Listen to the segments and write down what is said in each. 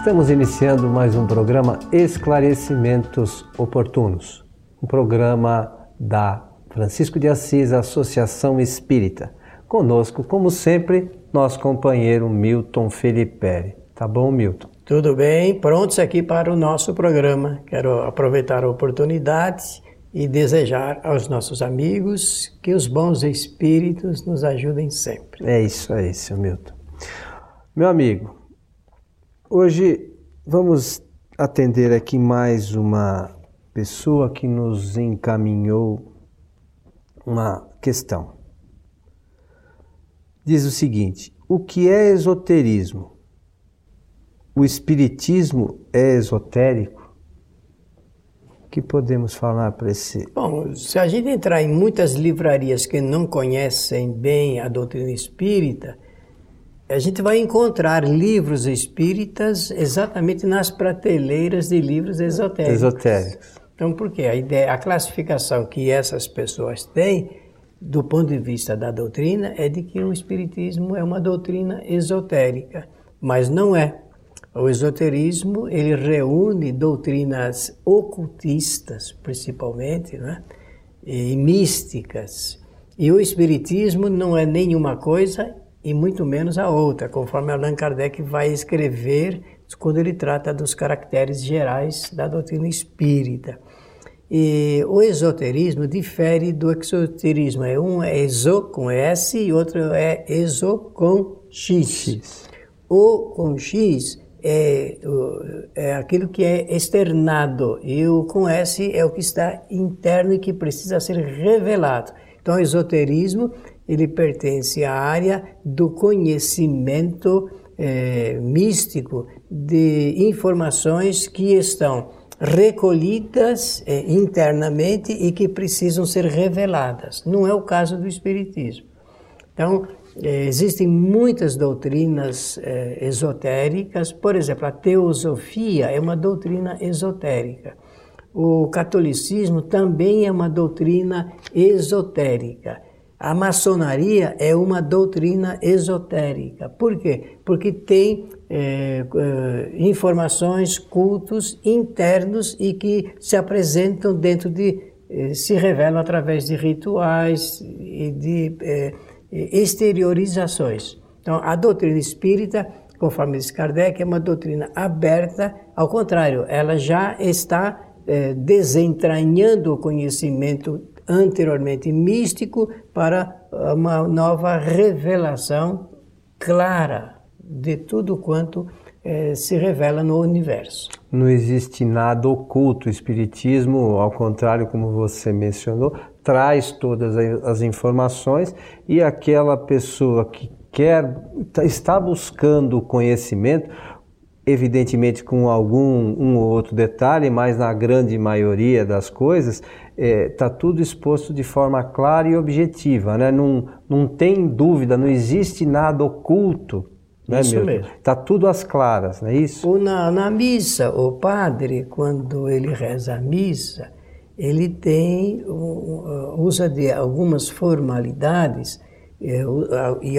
Estamos iniciando mais um programa Esclarecimentos Oportunos, um programa da Francisco de Assis Associação Espírita. Conosco, como sempre, nosso companheiro Milton Felipe. Tá bom, Milton? Tudo bem, prontos aqui para o nosso programa. Quero aproveitar a oportunidade e desejar aos nossos amigos que os bons espíritos nos ajudem sempre. É isso aí, seu Milton. Meu amigo, Hoje vamos atender aqui mais uma pessoa que nos encaminhou uma questão. Diz o seguinte: o que é esoterismo? O espiritismo é esotérico? O que podemos falar para esse? Bom, se a gente entrar em muitas livrarias que não conhecem bem a doutrina espírita, a gente vai encontrar livros espíritas exatamente nas prateleiras de livros esotéricos. Esotéricos. Então, por quê? A ideia, a classificação que essas pessoas têm do ponto de vista da doutrina é de que o espiritismo é uma doutrina esotérica, mas não é. O esoterismo ele reúne doutrinas ocultistas, principalmente, né? e místicas. E o espiritismo não é nenhuma coisa e muito menos a outra, conforme Allan Kardec vai escrever quando ele trata dos caracteres gerais da doutrina espírita. E o esoterismo difere do exoterismo. É um é exo com S e outro é exo com X. X. O com X é, é aquilo que é externado e o com S é o que está interno e que precisa ser revelado. Então, o esoterismo ele pertence à área do conhecimento é, místico de informações que estão recolhidas é, internamente e que precisam ser reveladas. Não é o caso do Espiritismo. Então, é, existem muitas doutrinas é, esotéricas, por exemplo, a teosofia é uma doutrina esotérica. O catolicismo também é uma doutrina esotérica. A maçonaria é uma doutrina esotérica. Por quê? Porque tem é, é, informações, cultos internos e que se apresentam dentro de. É, se revelam através de rituais e de é, exteriorizações. Então, a doutrina espírita, conforme diz Kardec, é uma doutrina aberta, ao contrário, ela já está é, desentranhando o conhecimento anteriormente místico para uma nova revelação clara de tudo quanto eh, se revela no universo. Não existe nada oculto. O Espiritismo, ao contrário, como você mencionou, traz todas as informações e aquela pessoa que quer, está buscando o conhecimento, evidentemente com algum um ou outro detalhe, mas na grande maioria das coisas está é, tá tudo exposto de forma clara e objetiva, né? não, não tem dúvida, não existe nada oculto. Né, isso mesmo. Está tudo às claras, não é isso? Ou na, na missa, o padre, quando ele reza a missa, ele tem, usa de algumas formalidades é, e,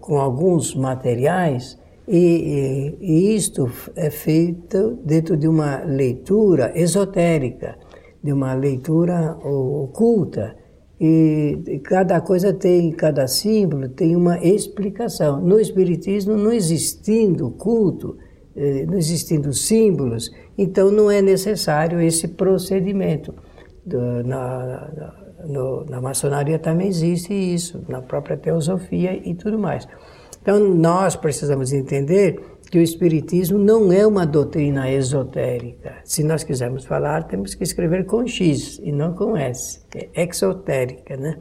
com alguns materiais e, e, isto é feito dentro de uma leitura esotérica, de uma leitura oculta. E cada coisa tem, cada símbolo tem uma explicação. No Espiritismo, não existindo culto, eh, não existindo símbolos, então não é necessário esse procedimento. Na, na, na maçonaria também existe isso, na própria teosofia e tudo mais. Então, nós precisamos entender que o Espiritismo não é uma doutrina esotérica. Se nós quisermos falar, temos que escrever com X e não com S. É exotérica, né?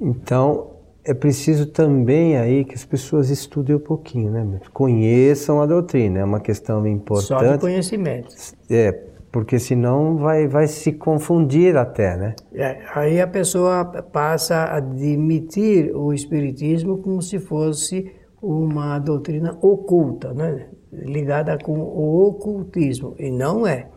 Então, é preciso também aí que as pessoas estudem um pouquinho, né? Conheçam a doutrina, é uma questão importante. Só de conhecimento. É, porque senão vai, vai se confundir até, né? É, aí a pessoa passa a admitir o Espiritismo como se fosse uma doutrina oculta, né? ligada com o ocultismo, e não é.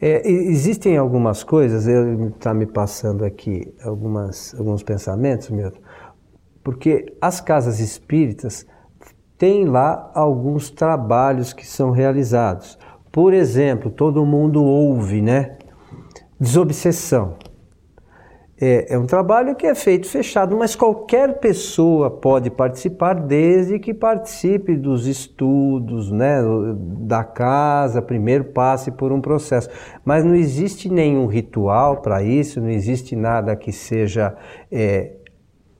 é existem algumas coisas, está me passando aqui algumas, alguns pensamentos, meu, porque as casas espíritas tem lá alguns trabalhos que são realizados. Por exemplo, todo mundo ouve, né? Desobsessão. É, é, um trabalho que é feito fechado, mas qualquer pessoa pode participar, desde que participe dos estudos, né, da casa, primeiro passe por um processo. Mas não existe nenhum ritual para isso, não existe nada que seja é,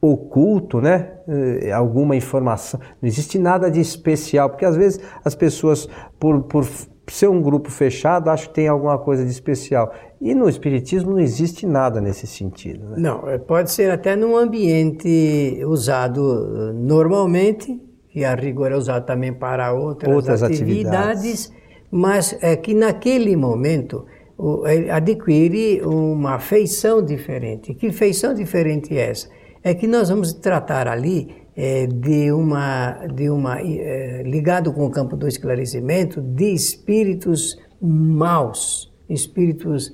oculto, né? É, alguma informação. Não existe nada de especial, porque às vezes as pessoas, por, por ser um grupo fechado, acho que tem alguma coisa de especial. E no Espiritismo não existe nada nesse sentido. Né? Não, é, pode ser até num ambiente usado eh, normalmente, que a rigor é usado também para outras, outras atividades, atividades, mas é que naquele momento é, adquire uma feição diferente. Que feição diferente é essa? É que nós vamos tratar ali é, de uma, de uma é, ligado com o campo do esclarecimento, de espíritos maus, espíritos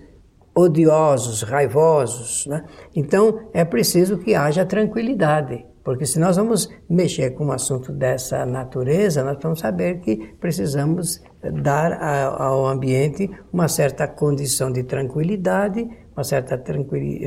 odiosos, raivosos. Né? Então é preciso que haja tranquilidade, porque se nós vamos mexer com um assunto dessa natureza, nós vamos saber que precisamos dar ao ambiente uma certa condição de tranquilidade uma certa,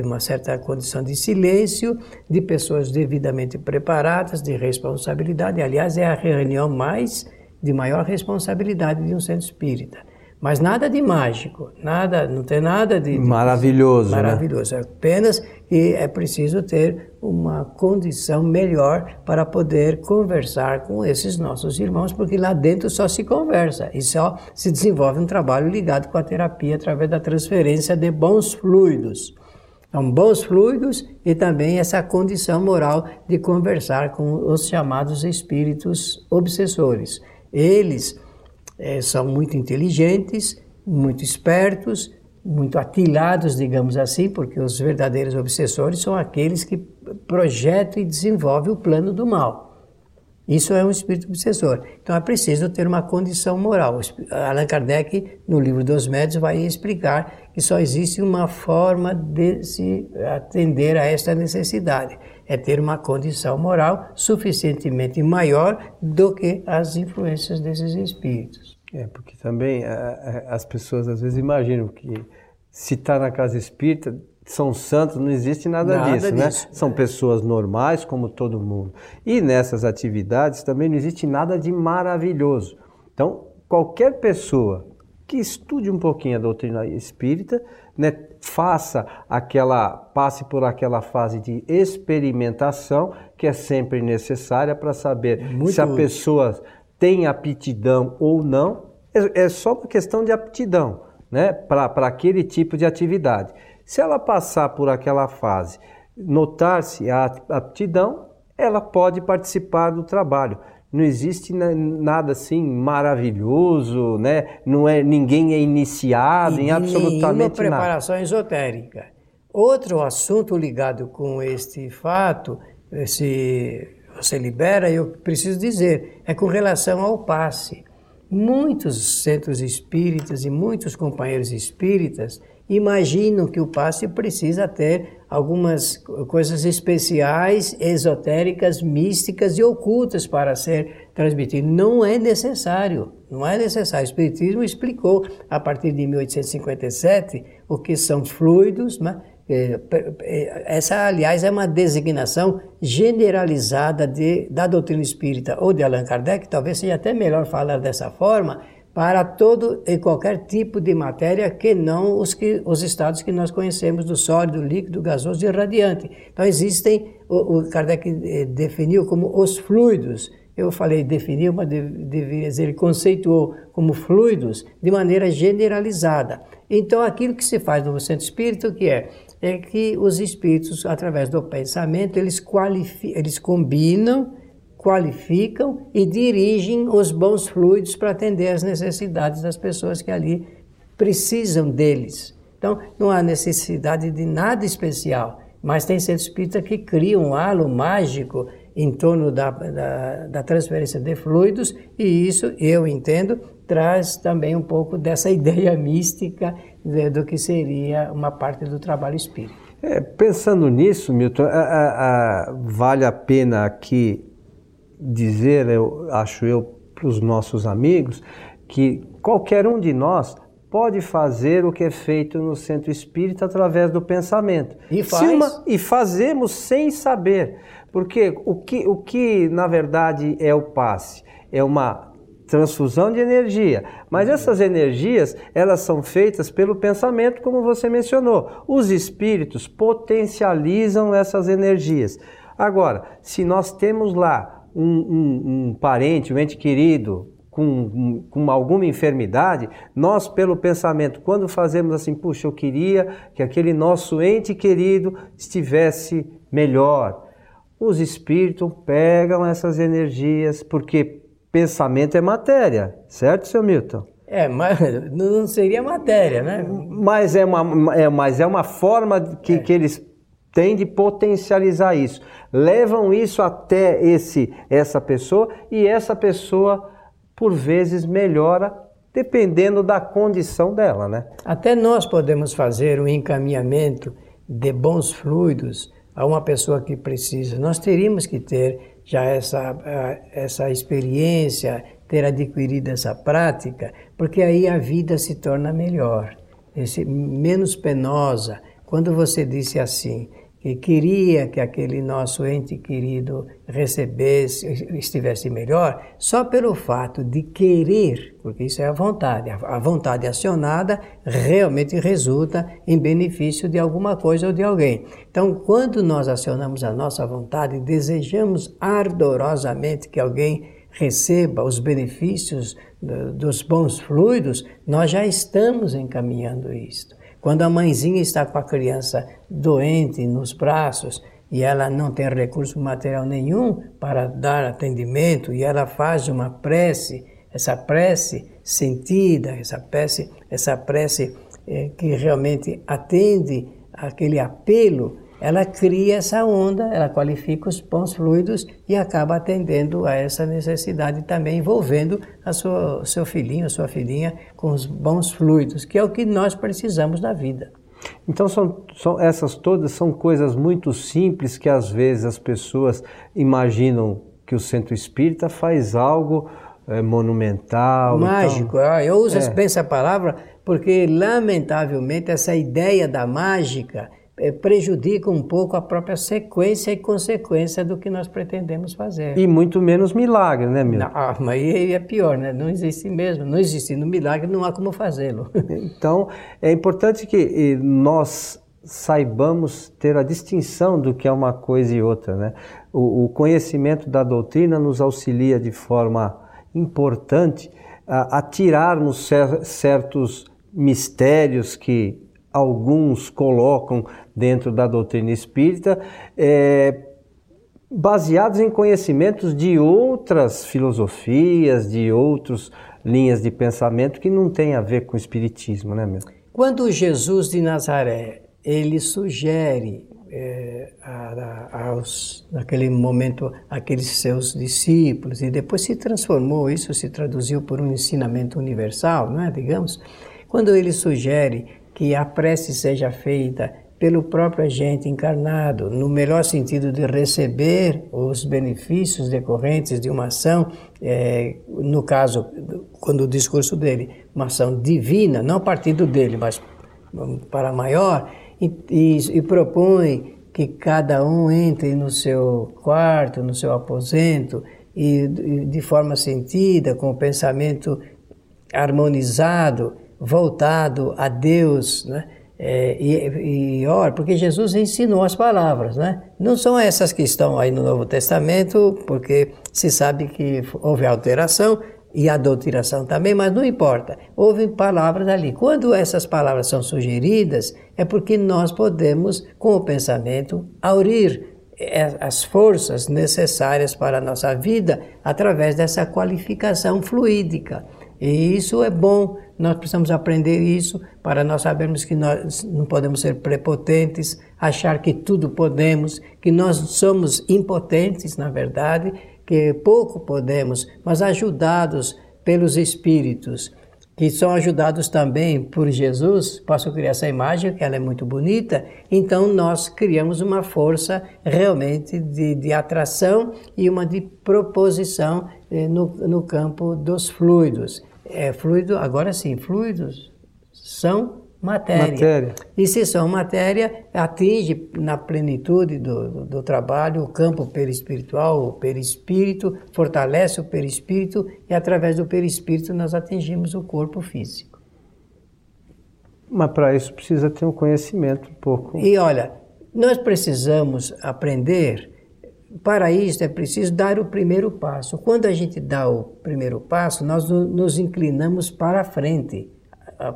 uma certa condição de silêncio, de pessoas devidamente preparadas, de responsabilidade. Aliás, é a reunião mais de maior responsabilidade de um centro espírita. Mas nada de mágico, nada, não tem nada de, de maravilhoso, maravilhoso. Né? Apenas que é preciso ter uma condição melhor para poder conversar com esses nossos irmãos, porque lá dentro só se conversa e só se desenvolve um trabalho ligado com a terapia através da transferência de bons fluidos. Então, bons fluidos e também essa condição moral de conversar com os chamados espíritos obsessores. Eles é, são muito inteligentes, muito espertos, muito atilados, digamos assim, porque os verdadeiros obsessores são aqueles que projetam e desenvolvem o plano do mal. Isso é um espírito obsessor. Então é preciso ter uma condição moral. Allan Kardec, no livro dos Médios, vai explicar que só existe uma forma de se atender a esta necessidade: é ter uma condição moral suficientemente maior do que as influências desses espíritos. É, porque também a, a, as pessoas às vezes imaginam que se está na casa espírita, são santos, não existe nada, nada disso, né? disso, né? São pessoas normais como todo mundo. E nessas atividades também não existe nada de maravilhoso. Então, qualquer pessoa que estude um pouquinho a doutrina espírita, né, faça aquela, passe por aquela fase de experimentação que é sempre necessária para saber Muito se a pessoa tem aptidão ou não, é, é só uma questão de aptidão né, para aquele tipo de atividade. Se ela passar por aquela fase, notar-se a aptidão, ela pode participar do trabalho. Não existe nada assim maravilhoso, né? Não é ninguém é iniciado e em absolutamente preparação nada. esotérica. Outro assunto ligado com este fato, se você libera, eu preciso dizer, é com relação ao passe. Muitos centros espíritas e muitos companheiros espíritas imaginam que o passe precisa ter algumas coisas especiais, esotéricas, místicas e ocultas para ser transmitido. Não é necessário, não é necessário. O Espiritismo explicou, a partir de 1857, o que são fluidos, né? É, é, essa, aliás, é uma designação generalizada de, da doutrina espírita ou de Allan Kardec, talvez seja até melhor falar dessa forma, para todo e qualquer tipo de matéria que não os, que, os estados que nós conhecemos do sólido, líquido, gasoso e radiante. Então existem, o, o Kardec eh, definiu como os fluidos, eu falei definiu, mas deveria dizer, ele conceituou como fluidos de maneira generalizada. Então aquilo que se faz no centro espírito, que é é que os espíritos, através do pensamento, eles, eles combinam, qualificam e dirigem os bons fluidos para atender às necessidades das pessoas que ali precisam deles. Então, não há necessidade de nada especial, mas tem centro espírita que cria um halo mágico em torno da, da, da, transferência de fluidos, e isso, eu entendo, traz também um pouco dessa ideia mística do que seria uma parte do trabalho espírita. É, pensando nisso, Milton, a, a, a, vale a pena aqui dizer, eu acho eu, para os nossos amigos, que qualquer um de nós pode fazer o que é feito no centro espírita através do pensamento. E faz. Uma, e fazemos sem saber. Porque o que, o que na verdade é o passe? É uma transfusão de energia. Mas uhum. essas energias, elas são feitas pelo pensamento, como você mencionou. Os espíritos potencializam essas energias. Agora, se nós temos lá um, um, um parente, um ente querido, com, com, alguma enfermidade, nós, pelo pensamento, quando fazemos assim, puxa, eu queria que aquele nosso ente querido estivesse melhor. Os espíritos pegam essas energias, porque pensamento é matéria, certo, seu Milton? É, mas não seria matéria, né? Mas é uma, é, mas é uma forma que, é. que eles têm de potencializar isso. Levam isso até esse essa pessoa e essa pessoa, por vezes, melhora dependendo da condição dela, né? Até nós podemos fazer um encaminhamento de bons fluidos a uma pessoa que precisa. Nós teríamos que ter já essa, essa experiência, ter adquirido essa prática, porque aí a vida se torna melhor, esse, menos penosa. Quando você disse assim, que queria que aquele nosso ente querido recebesse, estivesse melhor, só pelo fato de querer, porque isso é a vontade, a vontade acionada realmente resulta em benefício de alguma coisa ou de alguém. Então, quando nós acionamos a nossa vontade e desejamos ardorosamente que alguém receba os benefícios dos bons fluidos, nós já estamos encaminhando isto. Quando a mãezinha está com a criança doente nos braços e ela não tem recurso material nenhum para dar atendimento e ela faz uma prece, essa prece sentida, essa prece, essa prece é, que realmente atende aquele apelo ela cria essa onda, ela qualifica os bons fluidos e acaba atendendo a essa necessidade também, envolvendo a sua, seu filhinho, a sua filhinha com os bons fluidos, que é o que nós precisamos na vida. Então são, são essas todas são coisas muito simples que às vezes as pessoas imaginam que o centro espírita faz algo é, monumental. Mágico, então, eu uso é. essa palavra porque lamentavelmente essa ideia da mágica prejudica um pouco a própria sequência e consequência do que nós pretendemos fazer. E muito menos milagre, né, Milton? Ah, mas aí é pior, né? Não existe mesmo. Não existindo milagre, não há como fazê-lo. então, é importante que nós saibamos ter a distinção do que é uma coisa e outra, né? O, o conhecimento da doutrina nos auxilia de forma importante a, a tirarmos cer certos mistérios que alguns colocam dentro da doutrina espírita, é, baseados em conhecimentos de outras filosofias, de outras linhas de pensamento que não tem a ver com o espiritismo, né, meu? Quando Jesus de Nazaré ele sugere é, a, a, aos, naquele momento aqueles seus discípulos e depois se transformou isso se traduziu por um ensinamento universal, não é? Digamos, quando ele sugere que a prece seja feita pelo próprio agente encarnado, no melhor sentido de receber os benefícios decorrentes de uma ação, é, no caso, quando o discurso dele, uma ação divina, não a partir dele, mas para maior, e, e, e propõe que cada um entre no seu quarto, no seu aposento, e de forma sentida, com o pensamento harmonizado, voltado a Deus, né? É, e, e ora, porque Jesus ensinou as palavras, né? Não são essas que estão aí no Novo Testamento, porque se sabe que houve alteração e a doutrinação também, mas não importa. Houve palavras ali. Quando essas palavras são sugeridas, é porque nós podemos, com o pensamento, aurir é, as forças necessárias para a nossa vida através dessa qualificação fluídica. E isso é bom, nós precisamos aprender isso para nós sabermos que nós não podemos ser prepotentes, achar que tudo podemos, que nós somos impotentes, na verdade, que pouco podemos, mas ajudados pelos espíritos, que são ajudados também por Jesus, posso criar essa imagem, que ela é muito bonita, então nós criamos uma força realmente de, de atração e uma de proposição eh, no, no campo dos fluidos. É, fluido, agora sim, fluidos são matéria. matéria. E se são matéria, atinge na plenitude do, do, do, trabalho o campo perispiritual, o perispírito, fortalece o perispírito e através do perispírito nós atingimos o corpo físico. Mas para isso precisa ter um conhecimento um pouco. E olha, nós precisamos aprender. Para isso é preciso dar o primeiro passo. Quando a gente dá o primeiro passo, nós nos inclinamos para a frente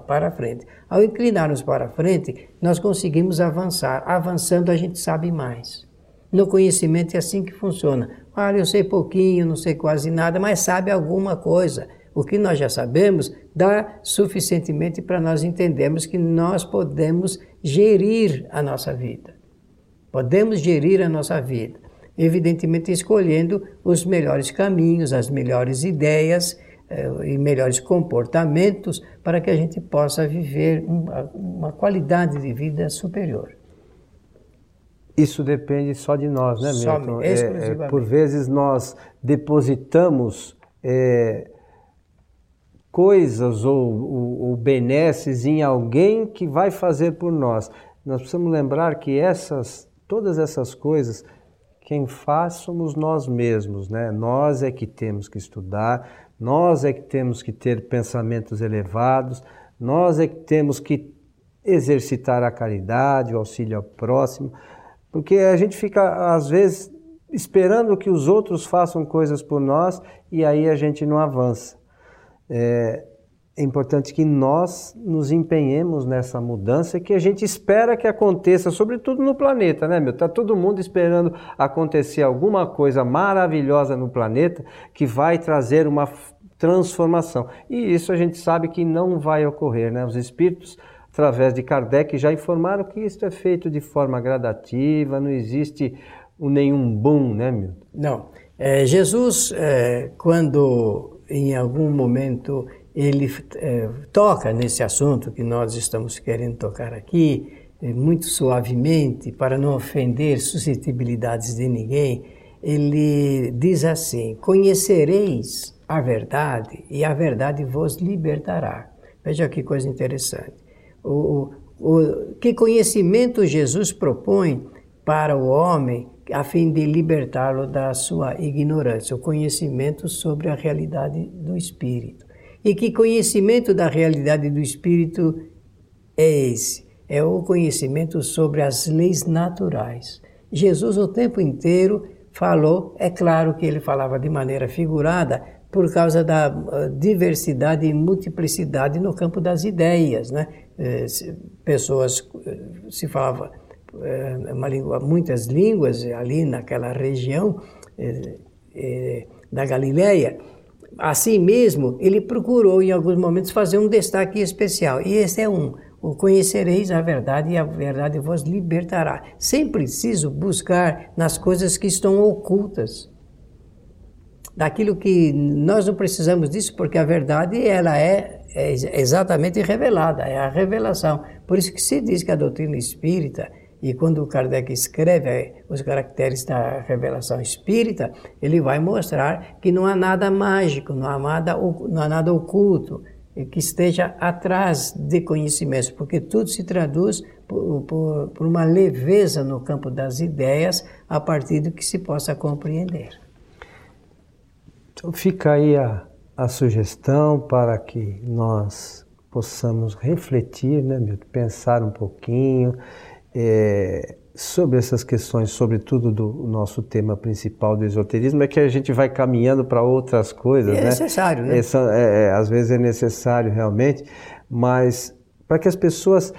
para frente. Ao inclinar-nos para frente, nós conseguimos avançar. Avançando, a gente sabe mais. No conhecimento é assim que funciona. Olha, eu sei pouquinho, não sei quase nada, mas sabe alguma coisa. O que nós já sabemos dá suficientemente para nós entendermos que nós podemos gerir a nossa vida. Podemos gerir a nossa vida. Evidentemente, escolhendo os melhores caminhos, as melhores ideias eh, e melhores comportamentos para que a gente possa viver uma, uma qualidade de vida superior. Isso depende só de nós, né, Milton? É, é, por vezes nós depositamos é, coisas ou, ou, ou benesses em alguém que vai fazer por nós. Nós precisamos lembrar que essas, todas essas coisas, quem faz somos nós mesmos, né? Nós é que temos que estudar, nós é que temos que ter pensamentos elevados, nós é que temos que exercitar a caridade, o auxílio ao próximo, porque a gente fica, às vezes, esperando que os outros façam coisas por nós e aí a gente não avança. É, é importante que nós nos empenhemos nessa mudança que a gente espera que aconteça, sobretudo no planeta, né, meu? Tá todo mundo esperando acontecer alguma coisa maravilhosa no planeta que vai trazer uma transformação. E isso a gente sabe que não vai ocorrer, né? Os espíritos, através de Kardec, já informaram que isso é feito de forma gradativa, não existe nenhum boom, né, Milton? Não. É, Jesus, é, quando em algum momento ele é, toca nesse assunto que nós estamos querendo tocar aqui, é, muito suavemente, para não ofender suscetibilidades de ninguém, ele diz assim: Conhecereis a verdade e a verdade vos libertará. Veja que coisa interessante. O, o, que conhecimento Jesus propõe para o homem a fim de libertá-lo da sua ignorância, o conhecimento sobre a realidade do espírito. E que conhecimento da realidade do espírito é esse? É o conhecimento sobre as leis naturais. Jesus o tempo inteiro falou, é claro que ele falava de maneira figurada, por causa da ah, diversidade e multiplicidade no campo das ideias. Né? Eh, pessoas eh, se falava eh, uma língua, muitas línguas ali naquela região da Galileia. Assim mesmo, ele procurou em alguns momentos fazer um destaque especial, e esse é um. O conhecereis a verdade e a verdade vos libertará. Sem preciso buscar nas coisas que estão ocultas daquilo que nós não precisamos disso, porque a verdade ela é, é exatamente revelada, é a revelação. Por isso que se diz que a doutrina espírita, e quando Kardec escreve é, os caracteres da revelação espírita, ele vai mostrar que não há nada mágico, não há nada, não há nada oculto que esteja atrás de conhecimentos, porque tudo se traduz por, por, por uma leveza no campo das ideias a partir do que se possa compreender. Então fica aí a, a sugestão para que nós possamos refletir, né, pensar um pouquinho é, sobre essas questões, sobretudo do nosso tema principal do esoterismo, é que a gente vai caminhando para outras coisas. É né? necessário, né? É, é, às vezes é necessário realmente, mas para que as pessoas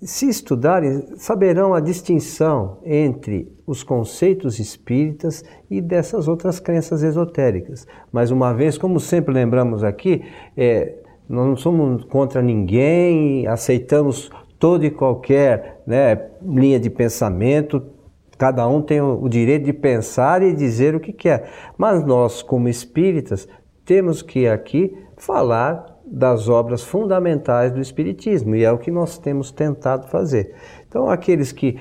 se estudarem, saberão a distinção entre os conceitos espíritas e dessas outras crenças esotéricas. Mais uma vez, como sempre lembramos aqui, é, nós não somos contra ninguém, aceitamos toda e qualquer né, linha de pensamento, cada um tem o direito de pensar e dizer o que quer. Mas nós, como espíritas, temos que aqui falar das obras fundamentais do Espiritismo, e é o que nós temos tentado fazer. Então, aqueles que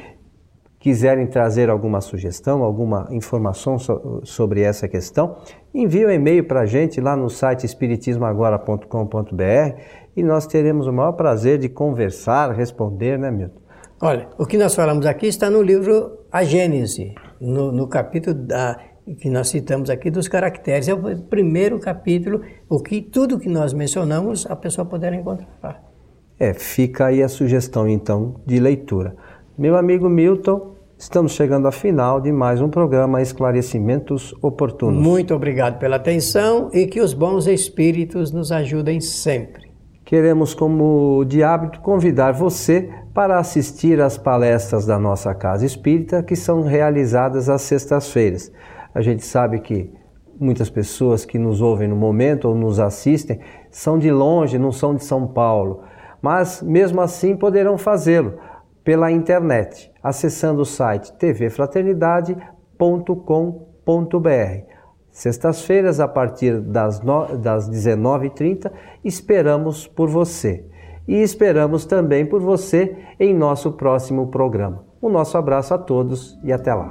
quiserem trazer alguma sugestão, alguma informação so sobre essa questão, envie um e-mail para a gente lá no site espiritismoagora.com.br e nós teremos o maior prazer de conversar, responder, né, Milton? Olha, o que nós falamos aqui está no livro A Gênese, no, no capítulo da, que nós citamos aqui dos caracteres. É o primeiro capítulo, o que tudo que nós mencionamos a pessoa poderá encontrar. É, fica aí a sugestão então de leitura. Meu amigo Milton, estamos chegando ao final de mais um programa Esclarecimentos Oportunos. Muito obrigado pela atenção e que os bons espíritos nos ajudem sempre. Queremos, como de hábito, convidar você para assistir às palestras da nossa Casa Espírita, que são realizadas às sextas-feiras. A gente sabe que muitas pessoas que nos ouvem no momento ou nos assistem são de longe, não são de São Paulo, mas mesmo assim poderão fazê-lo pela internet, acessando o site tvfraternidade.com.br. Sextas-feiras, a partir das, das 19h30, esperamos por você. E esperamos também por você em nosso próximo programa. Um nosso abraço a todos e até lá.